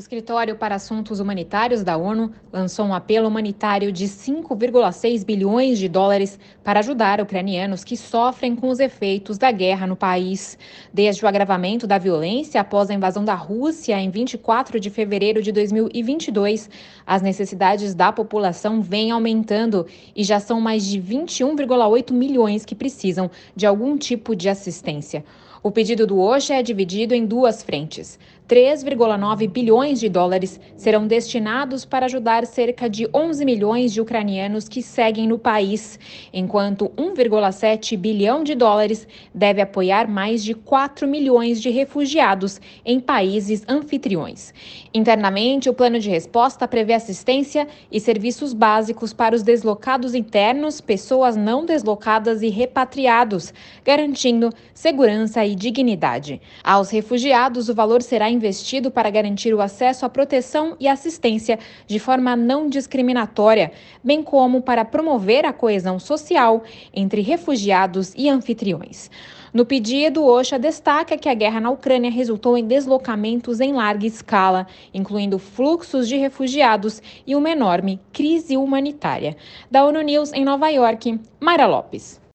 Escritório para Assuntos Humanitários da ONU lançou um apelo humanitário de 5,6 bilhões de dólares para ajudar ucranianos que sofrem com os efeitos da guerra no país. Desde o agravamento da violência após a invasão da Rússia em 24 de fevereiro de 2022, as necessidades da população vêm aumentando e já são mais de 21,8 milhões que precisam de algum tipo de assistência. O pedido do OSHA é dividido em duas frentes. 3,9 bilhões de dólares serão destinados para ajudar cerca de 11 milhões de ucranianos que seguem no país, enquanto 1,7 bilhão de dólares deve apoiar mais de 4 milhões de refugiados em países anfitriões. Internamente, o plano de resposta prevê assistência e serviços básicos para os deslocados internos, pessoas não deslocadas e repatriados, garantindo segurança e dignidade. Aos refugiados, o valor será investido para garantir o acesso à proteção e assistência de forma não discriminatória, bem como para promover a coesão social entre refugiados e anfitriões. No pedido, OSHA destaca que a guerra na Ucrânia resultou em deslocamentos em larga escala, incluindo fluxos de refugiados e uma enorme crise humanitária. Da ONU News em Nova York, Mayra Lopes.